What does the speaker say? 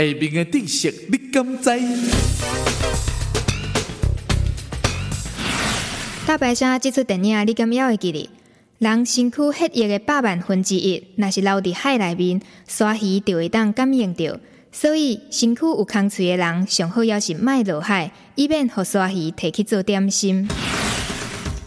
下面的知识你敢知？大白鲨这出电影你敢要会记得？人身躯血液的百万分之一，那是留伫海内面，鲨鱼就会当感应到。所以，身躯有空脆的人，上好要是卖落海，以免互鲨鱼摕去做点心。